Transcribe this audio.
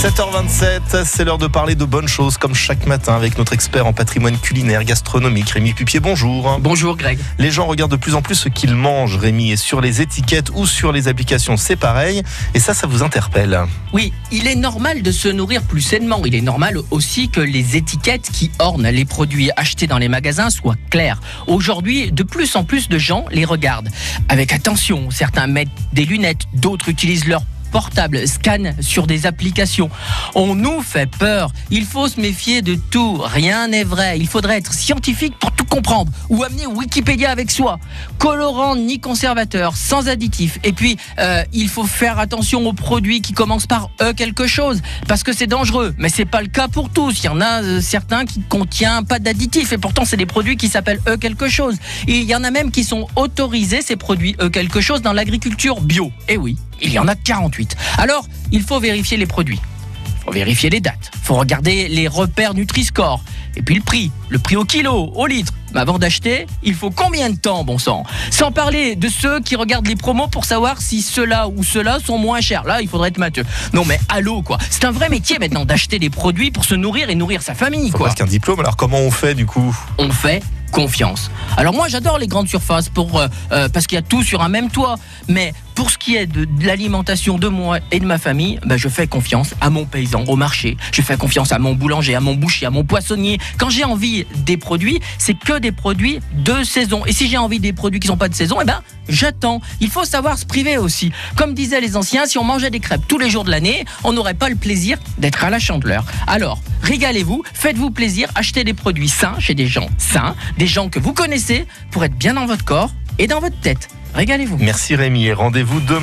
7h27, c'est l'heure de parler de bonnes choses comme chaque matin avec notre expert en patrimoine culinaire gastronomique Rémi Pupier. Bonjour. Bonjour Greg. Les gens regardent de plus en plus ce qu'ils mangent, Rémi, et sur les étiquettes ou sur les applications, c'est pareil. Et ça, ça vous interpelle. Oui, il est normal de se nourrir plus sainement. Il est normal aussi que les étiquettes qui ornent les produits achetés dans les magasins soient claires. Aujourd'hui, de plus en plus de gens les regardent. Avec attention, certains mettent des lunettes, d'autres utilisent leur portable, scan sur des applications. On nous fait peur. Il faut se méfier de tout. Rien n'est vrai. Il faudrait être scientifique pour tout comprendre ou amener Wikipédia avec soi. Colorant ni conservateur, sans additif. Et puis, euh, il faut faire attention aux produits qui commencent par E quelque chose parce que c'est dangereux. Mais c'est pas le cas pour tous. Il y en a euh, certains qui contiennent pas d'additif et pourtant c'est des produits qui s'appellent E quelque chose. Il y en a même qui sont autorisés ces produits E quelque chose dans l'agriculture bio. Et oui, il y en a 48. Alors, il faut vérifier les produits. Faut vérifier les dates. Il faut regarder les repères Nutri-Score. Et puis le prix. Le prix au kilo, au litre. Mais avant d'acheter, il faut combien de temps, bon sang? Sans parler de ceux qui regardent les promos pour savoir si ceux-là ou ceux-là sont moins chers. Là, il faudrait être matheux. Non mais allô, quoi? C'est un vrai métier maintenant d'acheter des produits pour se nourrir et nourrir sa famille, Faut quoi. presque un diplôme. Alors comment on fait du coup? On fait confiance. Alors moi j'adore les grandes surfaces pour euh, euh, parce qu'il y a tout sur un même toit. Mais pour ce qui est de, l'alimentation de moi et de ma famille, ben, je fais confiance à mon paysan au marché. Je fais confiance à mon boulanger, à mon boucher, à mon poissonnier. Quand j'ai envie des produits, c'est que des produits de saison. Et si j'ai envie des produits qui sont pas de saison, eh ben j'attends. Il faut savoir se priver aussi. Comme disaient les anciens, si on mangeait des crêpes tous les jours de l'année, on n'aurait pas le plaisir d'être à la chandeleur. Alors, régalez-vous, faites-vous plaisir, achetez des produits sains chez des gens sains, des gens que vous connaissez pour être bien dans votre corps et dans votre tête. Régalez-vous. Merci Rémi et rendez-vous demain.